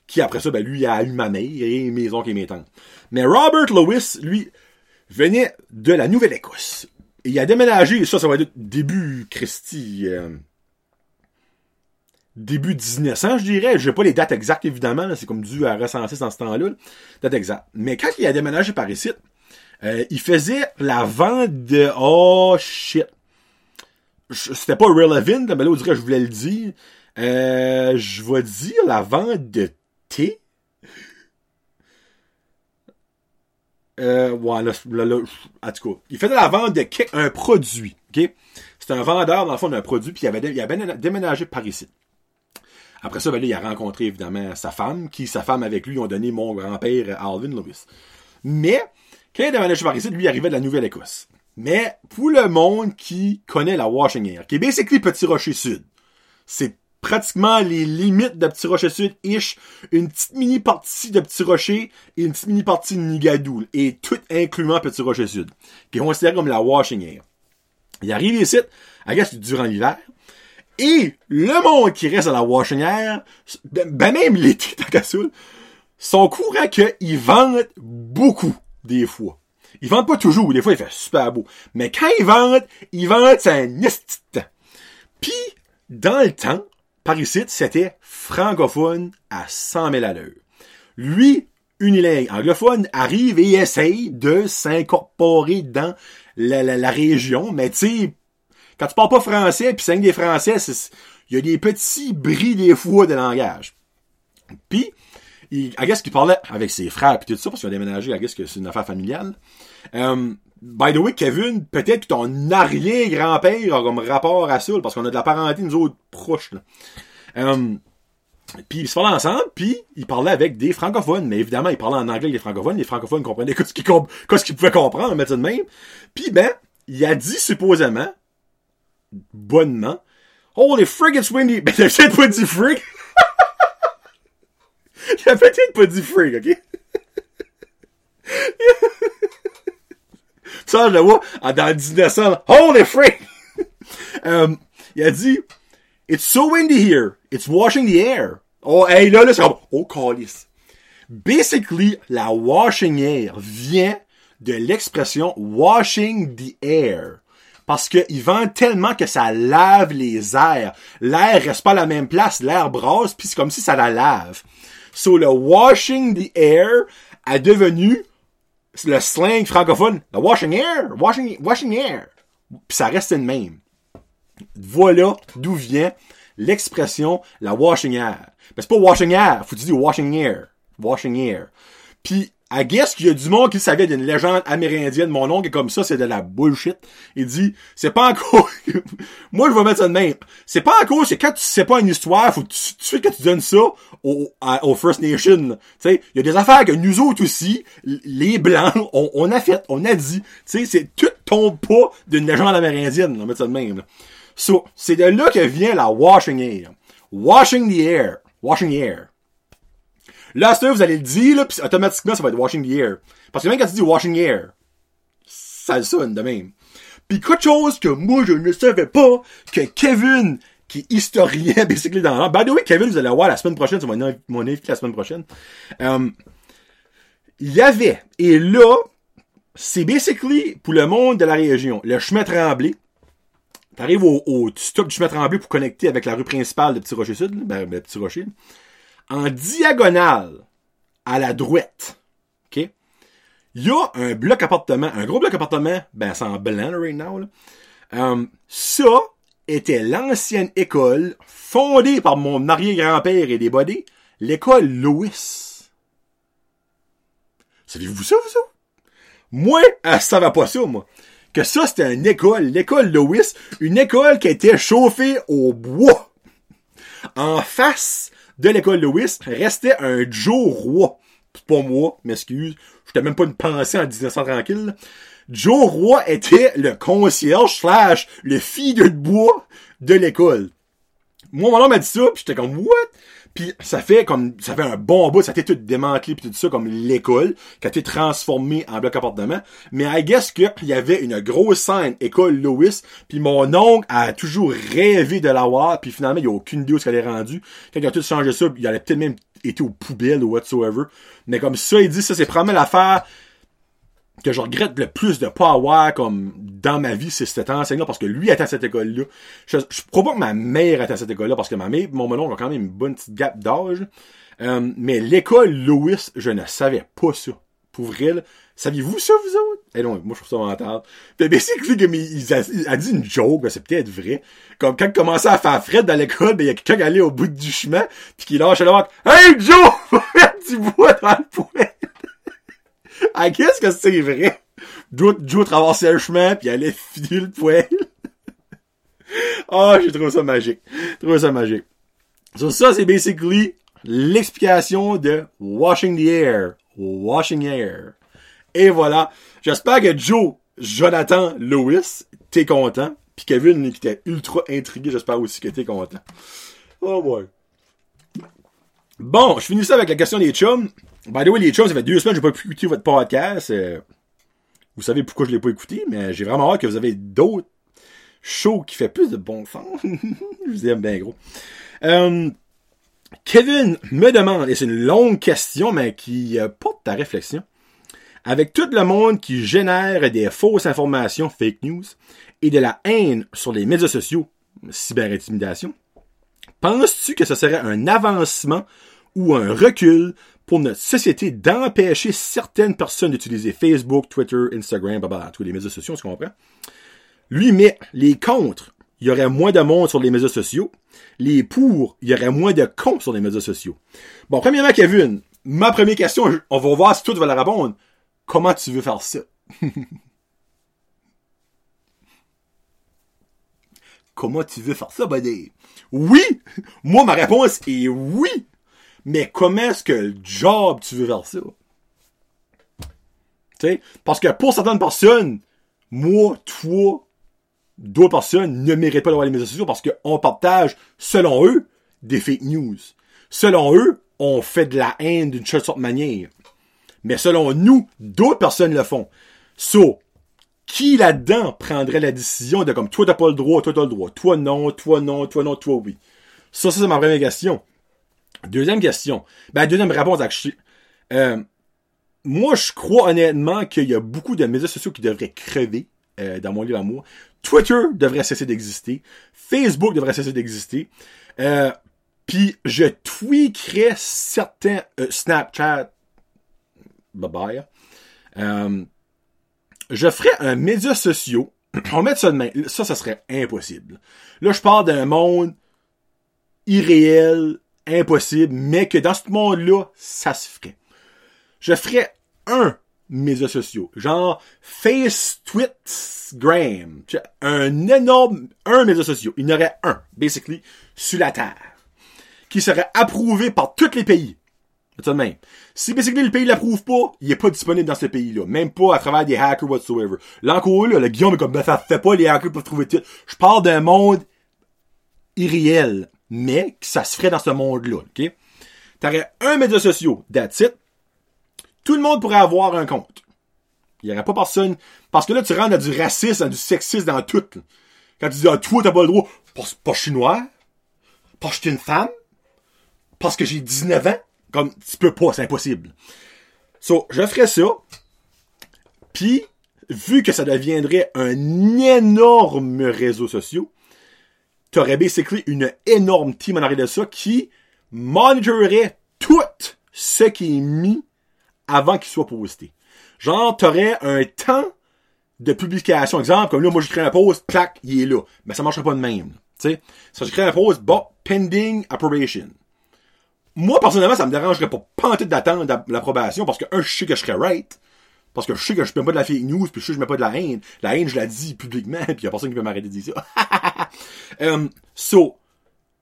Qui, après ça, ben, lui, a eu ma mère et mes oncles et mes tantes. Mais Robert Lewis, lui, venait de la Nouvelle-Écosse. Il a déménagé, ça, ça va être début Christie, euh, début 1900, je dirais. J'ai pas les dates exactes, évidemment. C'est comme dû à recenser dans ce temps-là. là. Date exacte. Mais quand il a déménagé par ici, euh, il faisait la vente de... Oh, shit. Je- C'était pas relevant, mais là, on dirait que je voulais le dire. Euh, je vais dire la vente de thé. Euh, il faisait la vente de un produit? C'était un vendeur, dans le fond, d'un produit, puis il avait, déménagé par ici. Après ça, ben là, il a rencontré, évidemment, sa femme, qui, sa femme avec lui, ont donné mon grand-père, Alvin Lewis. Mais, quand il a déménagé par ici, lui, il arrivait de la Nouvelle-Écosse. Mais, pour le monde qui connaît la Washing Air, qui est basically Petit Rocher Sud, c'est pratiquement les limites de Petit Rocher Sud, ish, une petite mini partie de Petit Rocher et une petite mini partie de Nigadou, et tout incluant Petit Rocher Sud, qui est considéré comme la Washing Air. Il arrive ici, I guess, durant l'hiver, et le monde qui reste à la Washing ben même l'été, ça, sont courants qu'ils vendent beaucoup, des fois. Ils vendent pas toujours, des fois il fait super beau. Mais quand ils vendent, ils vendent un temps. Puis, dans le temps, par ici, c'était francophone à 100 000 à l'heure. Lui, unilingue anglophone, arrive et essaye de s'incorporer dans la, région, mais tu sais, quand tu parles pas français, puis c'est des français, il y a des petits bris des fois de langage. Puis, il, guess parlait avec ses frères puis tout ça, parce qu'il a déménagé, I guess que c'est une affaire familiale. Um, by the way, Kevin, peut-être que ton arrière-grand-père a comme rapport à ça, parce qu'on a de la parenté, nous autres, proches. Um, puis ils se parlaient ensemble, puis ils parlaient avec des francophones. Mais évidemment, ils parlaient en anglais avec les francophones. Les francophones comprenaient que ce qu'ils comp- qu'ils pouvaient comprendre, on met ça de même. Puis ben, il a dit supposément, bonnement, Holy frig, it's windy. Ben, il peut-être pas dit frig. il a peut-être pas dit frig, ok? Ça, je le vois, dans 1900, Holy frig! Euh, il a dit, It's so windy here. It's washing the air. Oh, hey, là, là, c'est comme, oh, calice. Basically, la washing air vient de l'expression washing the air. Parce qu'ils vendent tellement que ça lave les airs. L'air reste pas à la même place, l'air brasse, puis c'est comme si ça la lave. So, le washing the air a devenu le slang francophone, le washing air, washing, washing air. Puis ça reste le même. Voilà d'où vient l'expression la washing air. Mais c'est pas washing air, faut dire washing air? Washing air. Puis I guess qu'il y a du monde qui savait d'une légende amérindienne. Mon oncle est comme ça, c'est de la bullshit. Il dit, c'est pas encore... Moi, je vais mettre ça de même. C'est pas encore, c'est quand tu sais pas une histoire, faut de suite que tu donnes ça aux, aux First Nations. Tu sais, il y a des affaires que nous autres aussi, les Blancs, on, on a fait, on a dit. Tu sais, c'est tout tombe pas d'une légende amérindienne. On va mettre ça de même. So, c'est de là que vient la washing air. Washing the air. Washing the air. Là, ça, vous allez le dire, là, pis automatiquement, ça va être washing the air. Parce que même quand tu dis washing the air, ça sonne de même. Puis quelque chose que moi, je ne savais pas, que Kevin, qui est historien, basically, dans l'art. By the way, Kevin, vous allez voir la semaine prochaine, c'est mon, mon invité la semaine prochaine. Um, il y avait, et là, c'est basically, pour le monde de la région, le chemin Tremblay, T'arrives au, au stop du chemin Tremblay pour connecter avec la rue principale de Petit Rocher Sud, ben, ben, Petit Rocher en diagonale à la droite, OK, il y a un bloc appartement, un gros bloc appartement, ben c'est en blanc right now. Là. Um, ça était l'ancienne école fondée par mon arrière-grand-père et des bodés, l'école Louis. Savez-vous ça, vous ça? Moi, elle savait pas ça, moi. Que ça, c'était une école, l'école Louis, une école qui était chauffée au bois. En face de l'école Lewis restait un Joe Roy. Pas moi, m'excuse. J'étais même pas une pensée en 1900 tranquille. Joe Roy était le concierge slash le fille de bois de l'école. Moi, mon homme m'a dit ça, pis j'étais comme, what? Puis ça fait comme ça fait un bon bout, ça a été tout démantelé puis tout ça comme l'école qui a été transformée en bloc appartement. Mais I guess qu'il y avait une grosse scène école Lewis, puis mon oncle a toujours rêvé de l'avoir, puis finalement il n'y a aucune idée où ce qu'elle est rendue. Quand il a tout changé ça, il allait peut-être même été aux poubelles ou whatsoever. Mais comme ça, il dit ça c'est probablement l'affaire que je regrette le plus de pas avoir comme dans ma vie, c'est cet enseignant parce que lui était à cette école-là. Je, je crois pas que ma mère était à cette école-là parce que ma mère, mon melon a quand même une bonne petite gap d'âge. Euh, mais l'école Louis, je ne savais pas ça. Pour saviez-vous ça, vous autres? Eh non, moi je trouve ça mental. Puis basically, comme il, a, il a dit une joke, c'est peut-être vrai. Comme quand il commençait à faire fret dans l'école, ben il y a quelqu'un qui allait au bout du chemin, puis qui lâche le Hey Joe! du bois dans le poêle! I guess que c'est vrai. Joe, Joe traversait le chemin, puis allait filer le poêle. oh, j'ai trouvé ça magique. Trouvé ça magique. So, ça, c'est basically l'explication de washing the air. Washing air. Et voilà. J'espère que Joe, Jonathan, Lewis, t'es content. Puis Kevin, qui était ultra intrigué, j'espère aussi que t'es content. Oh boy. Bon, je finis ça avec la question des chums. By the way, les chums, ça fait deux semaines que j'ai pas pu écouter votre podcast. Euh, vous savez pourquoi je l'ai pas écouté, mais j'ai vraiment hâte que vous avez d'autres shows qui fait plus de bon sens. je vous aime bien gros. Euh, Kevin me demande, et c'est une longue question, mais qui euh, porte ta réflexion. Avec tout le monde qui génère des fausses informations, fake news, et de la haine sur les médias sociaux, cyberintimidation, penses-tu que ce serait un avancement ou un recul pour notre société d'empêcher certaines personnes d'utiliser Facebook, Twitter, Instagram, bah, tous les médias sociaux, tu comprends? Lui met les contre, il y aurait moins de monde sur les médias sociaux. Les pour, il y aurait moins de cons sur les médias sociaux. Bon, premièrement, Kevin, ma première question, on va voir si tout va la répondre. Comment tu veux faire ça? Comment tu veux faire ça, buddy? Oui! Moi, ma réponse est oui! Mais comment est-ce que le job tu veux faire ça? sais, Parce que pour certaines personnes, moi, toi, d'autres personnes ne méritent pas d'avoir les médias sociaux parce qu'on partage, selon eux, des fake news. Selon eux, on fait de la haine d'une sorte de manière. Mais selon nous, d'autres personnes le font. So, qui là-dedans prendrait la décision de comme toi t'as pas le droit, toi t'as le droit, toi non, toi non, toi non, toi oui. Ça, ça c'est ma première question. Deuxième question. Ben, deuxième réponse, euh, moi, je crois honnêtement qu'il y a beaucoup de médias sociaux qui devraient crever euh, dans mon livre à. Twitter devrait cesser d'exister. Facebook devrait cesser d'exister. Euh, Puis je tweakerais certains euh, Snapchat. Bye bye. Euh, je ferais un média social. On mettre ça de main. Ça, ça serait impossible. Là, je parle d'un monde irréel, impossible, mais que dans ce monde-là, ça se ferait. Je ferais un média sociaux, genre Face, Gram, un énorme, un média social. Il y en aurait un, basically, sur la Terre, qui serait approuvé par tous les pays. C'est même. Si basically le pays l'approuve pas, il est pas disponible dans ce pays-là. Même pas à travers des hackers whatsoever. Là encore, là, le Guillaume est comme, ben, ça fait pas les hackers pour trouver tout. Je parle d'un monde irréel, mais que ça se ferait dans ce monde-là, ok? T'aurais un média social, that's it. Tout le monde pourrait avoir un compte. Il n'y aurait pas personne. Parce que là, tu rentres dans du racisme, dans du sexisme, dans tout. Quand tu dis, ah, toi, t'as pas le droit. Parce, que je suis noir. Parce que je suis une femme. Parce que j'ai 19 ans. Comme, tu peux pas, c'est impossible. So, je ferais ça. Puis, vu que ça deviendrait un énorme réseau social, t'aurais basically une énorme team en arrière de ça qui monitorerait tout ce qui est mis avant qu'il soit posté. Genre, t'aurais un temps de publication. Exemple, comme là, moi, j'écris un post, clac, il est là. Mais ça marcherait pas de même. Tu sais, si j'écris un post, bon, pending approbation. Moi, personnellement, ça me dérangerait pas panter d'attendre l'approbation parce que, un, je sais que je serais right. Parce que je sais que je mets pas de la fake news, puis je sais que je mets pas de la haine. La haine, je la dis publiquement, puis y a personne qui peut m'arrêter de dire ça. um, so,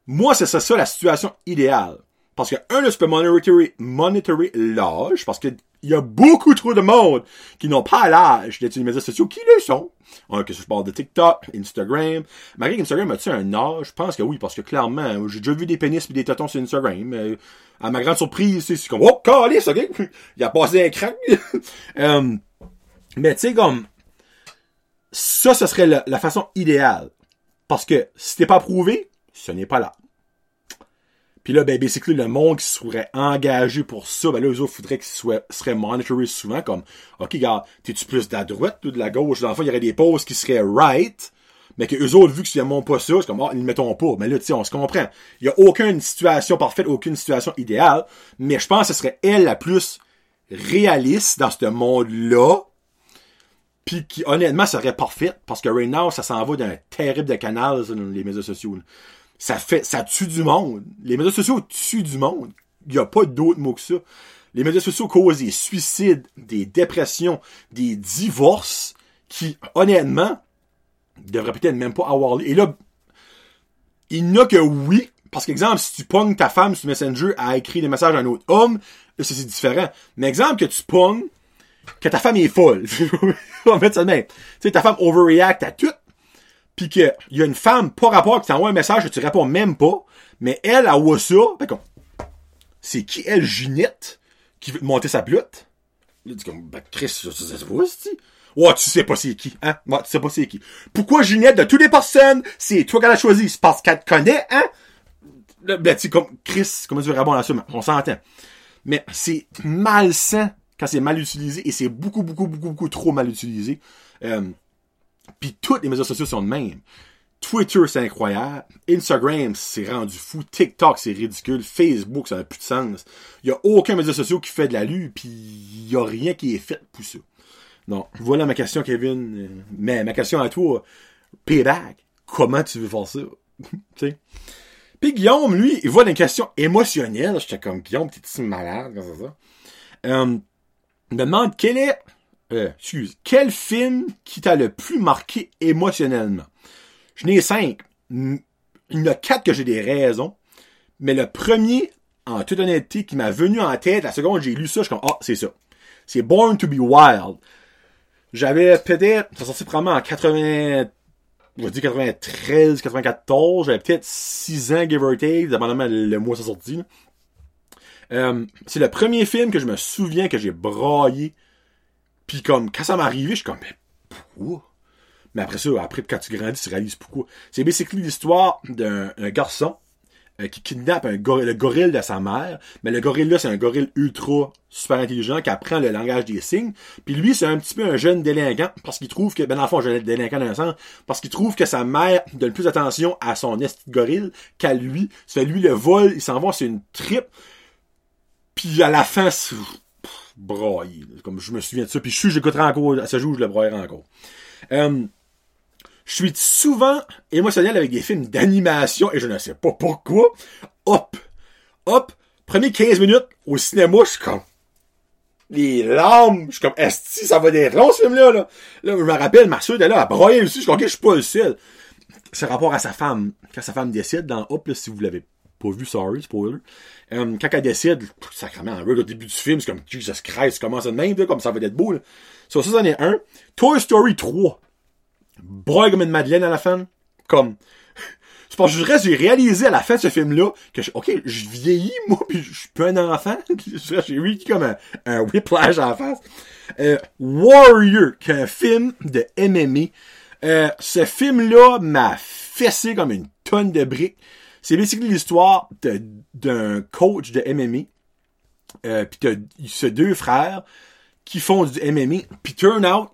moi, c'est ça, ça la situation idéale. Parce que, un, là, tu peux monitorer, monitorer l'âge, parce que il y a beaucoup trop de monde qui n'ont pas l'âge d'être sur les médias sociaux, qui le sont. Hein, que je parle de TikTok, Instagram. Malgré Instagram a-tu un âge? Je pense que oui, parce que clairement, j'ai déjà vu des pénis et des tétons sur Instagram. À ma grande surprise, c'est comme, oh, calice, ok? Il a passé un crack. Euh, mais tu sais, comme, ça, ce serait la, la façon idéale. Parce que si t'es pas prouvé, ce n'est pas là. Puis là, ben, basically, le monde qui serait engagé pour ça, ben là, eux autres faudrait qu'ils soient, seraient monitorés souvent comme, OK, regarde, t'es-tu plus de la droite ou de la gauche? Dans le fond, il y aurait des pauses qui seraient right, mais que eux autres, vu qu'ils n'aiment pas ça, c'est comme, oh, ils ne mettons pas. Mais là, tu sais, on se comprend. Il y a aucune situation parfaite, aucune situation idéale, mais je pense que ce serait elle la plus réaliste dans ce monde-là, puis qui, honnêtement, serait parfaite, parce que right now, ça s'en va d'un terrible de canal, les médias sociaux ça fait, ça tue du monde. Les médias sociaux tuent du monde. Il n'y a pas d'autre mot que ça. Les médias sociaux causent des suicides, des dépressions, des divorces qui, honnêtement, devraient peut-être même pas avoir lieu. Et là, il n'y a que oui, parce qu'exemple, si tu pognes ta femme sur Messenger à écrire des messages à un autre homme, c'est différent. Mais exemple que tu pognes que ta femme est folle. Va mettre ça de. Tu sais, ta femme overreact à tout pis qu'il y a une femme, pas rapport, qui t'envoie un message que tu réponds même pas, mais elle, elle voit ça, ben c'est qui elle, Ginette, qui veut monter sa plotte? Il dit comme, ben, Chris, ça, ça, ça, Ouais, tu sais pas c'est qui, hein? Ouais, tu sais pas c'est qui. Pourquoi Ginette, de toutes les personnes, c'est toi qu'elle a choisi? C'est parce qu'elle te connaît, hein? Ben, tu comme, Chris, comment tu veux répondre à ça? On s'entend. Mais c'est malsain quand c'est mal utilisé, et c'est beaucoup, beaucoup, beaucoup, beaucoup trop mal utilisé. Euh, puis toutes les médias sociaux sont de même. Twitter, c'est incroyable. Instagram, c'est rendu fou. TikTok, c'est ridicule. Facebook, ça n'a plus de sens. Il a aucun média social qui fait de la lue, puis il a rien qui est fait pour ça. Non, voilà ma question, Kevin. Euh, mais ma question à toi, payback, comment tu veux faire ça? sais? Puis Guillaume, lui, il voit une question émotionnelle. J'étais comme, Guillaume, t'es-tu malade? Comme ça. Euh, il me demande quel est euh, excuse, quel film qui t'a le plus marqué émotionnellement? Je n'ai cinq. Il y en a quatre que j'ai des raisons. Mais le premier, en toute honnêteté, qui m'a venu en tête, la seconde j'ai lu ça, je suis comme, ah, c'est ça. C'est Born to be Wild. J'avais peut-être, ça sorti probablement en 80, je vais dire 93, 94, j'avais peut-être 6 ans, give or take, dépendamment le mois ça sorti. Euh, c'est le premier film que je me souviens que j'ai braillé puis comme, quand ça m'est arrivé, je suis comme, mais pourquoi? Mais après ça, après, quand tu grandis, tu réalises pourquoi. C'est basically l'histoire d'un garçon euh, qui kidnappe un le gorille de sa mère. Mais le gorille là, c'est un gorille ultra super intelligent qui apprend le langage des signes. Puis lui, c'est un petit peu un jeune délinquant parce qu'il trouve que, ben dans le fond, un jeune délinquant dans parce qu'il trouve que sa mère donne plus attention à son esti gorille qu'à lui. C'est lui le vol, il s'en va, c'est une trip. Puis à la fin, brailler. Comme je me souviens de ça. Puis je suis, j'écouterai encore, à ce je le braillerai encore. Euh, je suis souvent émotionnel avec des films d'animation et je ne sais pas pourquoi. Hop! Hop! Premier 15 minutes au cinéma, je suis comme. les larmes. Je suis comme, est-ce que ça va être long, ce film-là, là? Là, je me rappelle, ma soeur était là, à broyer aussi. Je suis comme, je suis pas le seul. C'est rapport à sa femme. Quand sa femme décide dans Hop, là, si vous l'avez pas vu, sorry, spoiler. Euh, quand elle décide, sacrément, au début du film, c'est comme, Jesus Christ, commence de même, comme ça va être beau, là. So, ça, c'en est un. Toy Story 3. Broye comme une madeleine à la fin. Comme, c'est parce que je j'ai réalisé à la fin de ce film-là que, je, ok, je vieillis, moi, puis je suis pas un enfant. j'ai eu comme un, un whiplash à la face. Euh, Warrior, qui est un film de MMA. Euh, ce film-là m'a fessé comme une tonne de briques. C'est basically l'histoire d'un coach de MMA. Euh, puis t'as ces deux frères qui font du MMA. Puis turn out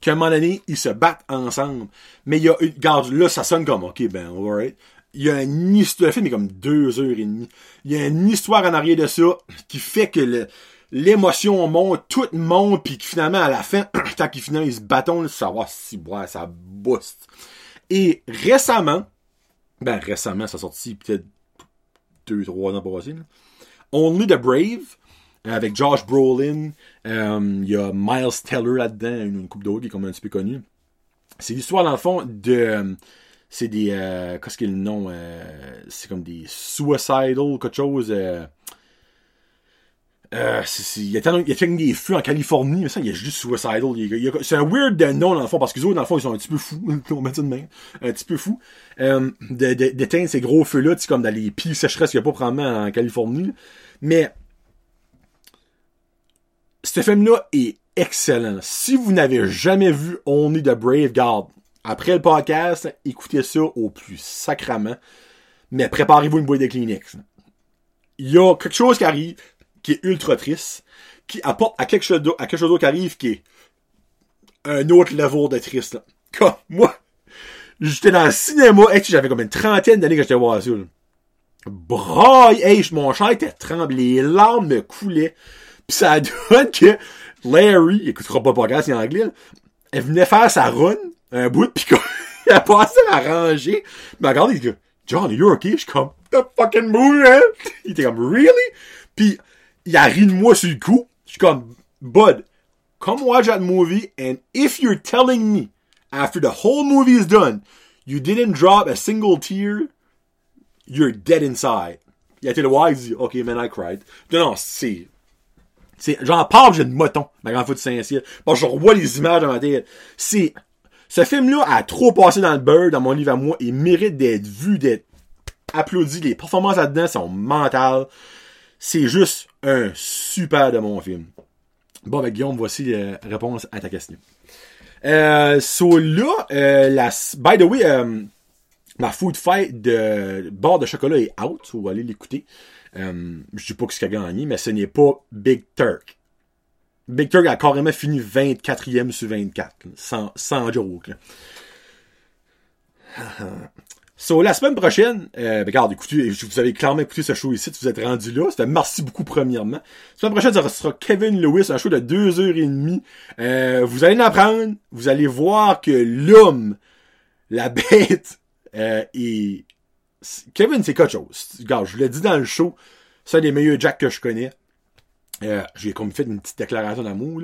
qu'à un moment donné, ils se battent ensemble. Mais il y a une, là, ça sonne comme, ok, ben, alright. Il y a une histoire, le film est comme deux heures et demie. Il y a une histoire en arrière de ça qui fait que l'émotion monte, tout monte, puis finalement, à la fin, quand ils finissent, ils se battent, ça va si, ouais, ça booste. Et récemment, ben, récemment, ça sorti peut-être deux, trois ans passés. Only the Brave, avec Josh Brolin. Euh, il y a Miles Teller là-dedans, une, coupe d'eau qui est comme un petit peu connue. C'est l'histoire, dans le fond, de... Euh, c'est des... Euh, qu'est-ce qu'il le nom? Euh, c'est comme des suicidal, quelque chose... Euh, il y a tellement, il a des feux en Californie, mais ça, il y a juste Suicidal. C'est un weird de nom, dans le fond, parce qu'ils dans le fond, ils sont un petit peu fous. on met ça de main. Un petit peu fous. Euh, d'éteindre ces gros feux-là, tu comme dans les pires sécheresses qu'il n'y a pas probablement en Californie. Mais, ce film-là est excellent. Si vous n'avez jamais vu Only the Brave, garde. Après le podcast, écoutez ça au plus sacrament. Mais préparez-vous une boîte de Kleenex. Il y a quelque chose qui arrive qui est ultra triste, qui apporte à quelque chose d'autre, à quelque chose d'autre qui arrive qui est un autre level de triste, là. Comme, moi, j'étais dans le cinéma, et j'avais comme une trentaine d'années que j'étais voir ça, là. Braille, hey, mon chat était tremblé, les larmes me coulaient, pis ça donne que Larry, il écoutera pas podcast en anglais, elle venait faire sa run, un bout, pis il a passé à ranger, mais regarde, il dit, John, you okay? Je suis comme, the fucking moon, hein? Il était comme, really? Pis, il a ri de moi sur le coup. Je suis comme, Bud, come watch that movie, and if you're telling me, after the whole movie is done, you didn't drop a single tear, you're dead inside. Il a été le voir, il dit, OK, man, I cried. Non, non, c'est... j'en parle, j'ai le moton, ma grande foot Saint-Cyr. Bon, je revois les images dans ma tête. C'est... Ce film-là a trop passé dans le beurre, dans mon livre à moi, il mérite d'être vu, d'être applaudi. Les performances là-dedans sont mentales. C'est juste un super de mon film. Bon, ben Guillaume, voici la réponse à ta question. Euh, so là, euh, la, by the way, euh, ma food fight de barre de chocolat est out. Vous allez l'écouter. Euh, je dis pas que ce qu'il a gagné, mais ce n'est pas Big Turk. Big Turk a carrément fini 24e sur 24. Sans, sans joke. Là. So, la semaine prochaine, euh, ben, regarde, écoutez, vous avez clairement écouté ce show ici, vous êtes rendu là. C'était merci beaucoup premièrement. La semaine prochaine, ça sera Kevin Lewis, un show de deux heures et demie. Euh, vous allez en apprendre, vous allez voir que l'homme, la bête, euh, et Kevin, c'est quelque chose. Regarde, je vous l'ai dit dans le show, c'est un des meilleurs Jack que je connais. Euh, j'ai comme fait une petite déclaration d'amour.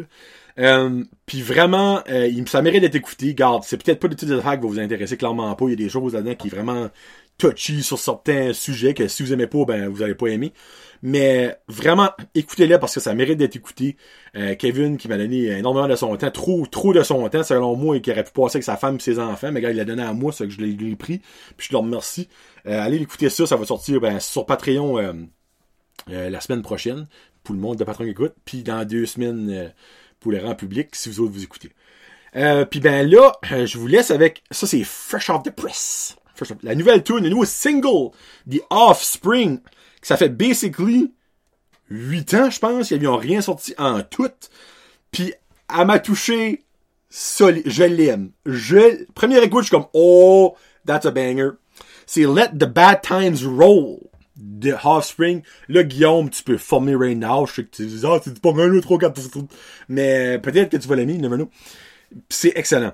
Euh, puis vraiment, euh, ça mérite d'être écouté. Garde, c'est peut-être pas le type de qui va vous intéresser clairement pas. Il y a des choses là-dedans qui est vraiment touchy sur certains sujets que si vous aimez pas, ben vous allez pas aimer. Mais vraiment, écoutez-les parce que ça mérite d'être écouté. Euh, Kevin qui m'a donné énormément de son temps, trop trop de son temps selon moi et qui aurait pu passer avec sa femme et ses enfants. Mais gars, il l'a donné à moi, c'est que je l'ai pris. Puis je le remercie. Euh, allez écouter ça, ça va sortir ben, sur Patreon la semaine prochaine pour le monde de Patreon écoute. Puis dans deux semaines pour les rangs publics si vous autres vous écoutez. Euh, puis ben là, euh, je vous laisse avec ça c'est Fresh Off the Press. La nouvelle tune, le nouveau single The Offspring. Ça fait basically 8 ans, je pense, ils n'ont rien sorti en tout. Puis elle m'a touché. Je l'aime. Je premier écoute, je suis comme oh, that's a banger. C'est Let the Bad Times Roll de Offspring. Là, Guillaume, tu peux former right now. Je sais que tu dis, ah, c'est pas un, 2, 3, 4, Mais peut-être que tu vas l'aimer, never know. C'est excellent.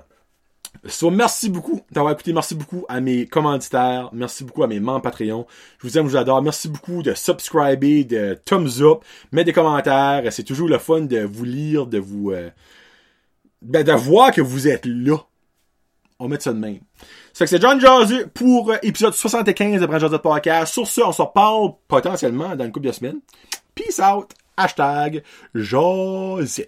So, merci beaucoup d'avoir écouté. Merci beaucoup à mes commanditaires. Merci beaucoup à mes membres Patreon. Je vous aime, je vous adore. Merci beaucoup de subscriber, de thumbs up, mettre des commentaires. C'est toujours le fun de vous lire, de vous... Euh, ben, de voir que vous êtes là. On mettre ça de même. C'est que c'est John Jazzy pour euh, épisode 75 de Brand Podcast. Sur ce, on se reparle potentiellement dans une couple de semaines. Peace out. Hashtag Jazzy.